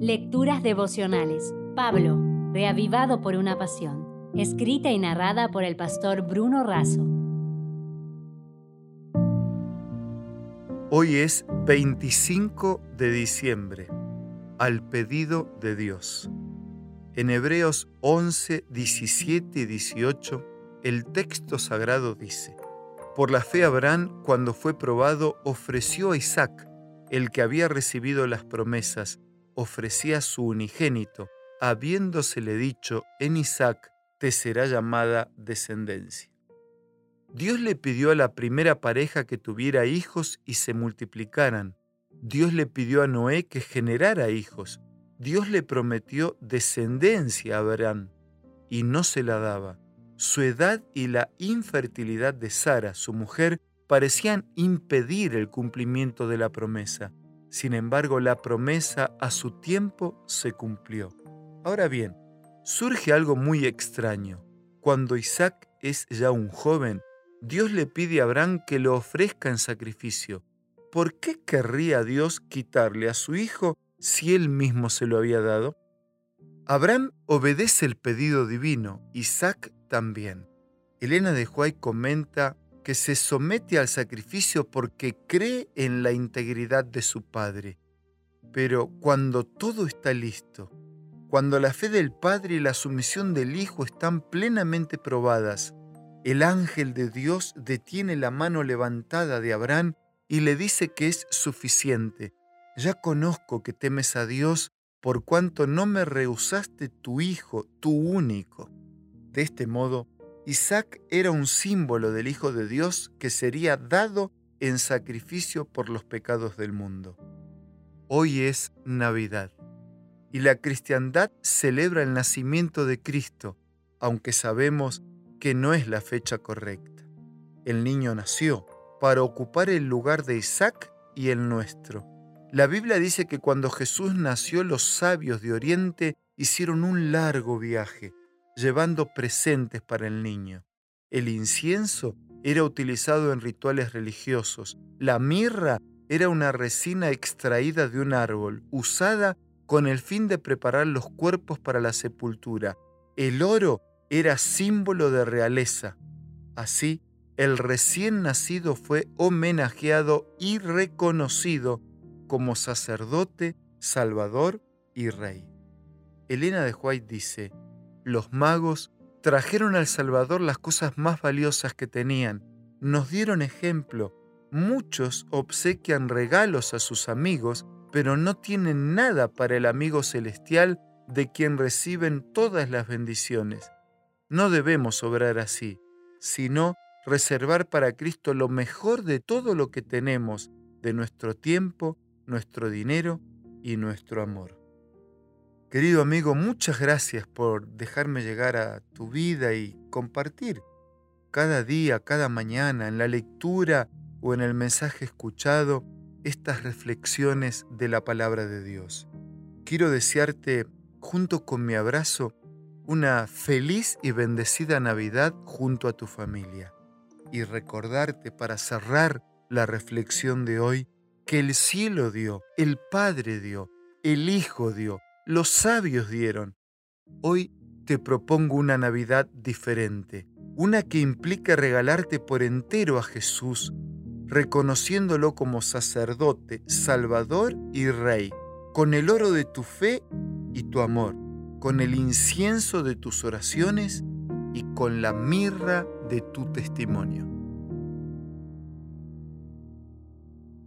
Lecturas devocionales. Pablo, reavivado por una pasión. Escrita y narrada por el pastor Bruno Razo. Hoy es 25 de diciembre, al pedido de Dios. En Hebreos 11, 17 y 18, el texto sagrado dice, Por la fe Abraham, cuando fue probado, ofreció a Isaac, el que había recibido las promesas, ofrecía su unigénito, habiéndosele dicho, en Isaac te será llamada descendencia. Dios le pidió a la primera pareja que tuviera hijos y se multiplicaran. Dios le pidió a Noé que generara hijos. Dios le prometió descendencia a Abraham y no se la daba. Su edad y la infertilidad de Sara, su mujer, parecían impedir el cumplimiento de la promesa. Sin embargo, la promesa a su tiempo se cumplió. Ahora bien, surge algo muy extraño. Cuando Isaac es ya un joven, Dios le pide a Abraham que lo ofrezca en sacrificio. ¿Por qué querría Dios quitarle a su hijo si él mismo se lo había dado? Abraham obedece el pedido divino, Isaac también. Elena de Huay comenta que se somete al sacrificio porque cree en la integridad de su Padre. Pero cuando todo está listo, cuando la fe del Padre y la sumisión del Hijo están plenamente probadas, el ángel de Dios detiene la mano levantada de Abraham y le dice que es suficiente. Ya conozco que temes a Dios por cuanto no me rehusaste tu Hijo, tu único. De este modo, Isaac era un símbolo del Hijo de Dios que sería dado en sacrificio por los pecados del mundo. Hoy es Navidad y la cristiandad celebra el nacimiento de Cristo, aunque sabemos que no es la fecha correcta. El niño nació para ocupar el lugar de Isaac y el nuestro. La Biblia dice que cuando Jesús nació los sabios de Oriente hicieron un largo viaje llevando presentes para el niño. El incienso era utilizado en rituales religiosos. La mirra era una resina extraída de un árbol, usada con el fin de preparar los cuerpos para la sepultura. El oro era símbolo de realeza. Así, el recién nacido fue homenajeado y reconocido como sacerdote, salvador y rey. Elena de White dice, los magos trajeron al Salvador las cosas más valiosas que tenían, nos dieron ejemplo. Muchos obsequian regalos a sus amigos, pero no tienen nada para el amigo celestial de quien reciben todas las bendiciones. No debemos obrar así, sino reservar para Cristo lo mejor de todo lo que tenemos, de nuestro tiempo, nuestro dinero y nuestro amor. Querido amigo, muchas gracias por dejarme llegar a tu vida y compartir cada día, cada mañana, en la lectura o en el mensaje escuchado, estas reflexiones de la palabra de Dios. Quiero desearte, junto con mi abrazo, una feliz y bendecida Navidad junto a tu familia. Y recordarte para cerrar la reflexión de hoy que el cielo dio, el Padre dio, el Hijo dio, los sabios dieron. Hoy te propongo una Navidad diferente, una que implica regalarte por entero a Jesús, reconociéndolo como sacerdote, salvador y rey, con el oro de tu fe y tu amor, con el incienso de tus oraciones y con la mirra de tu testimonio.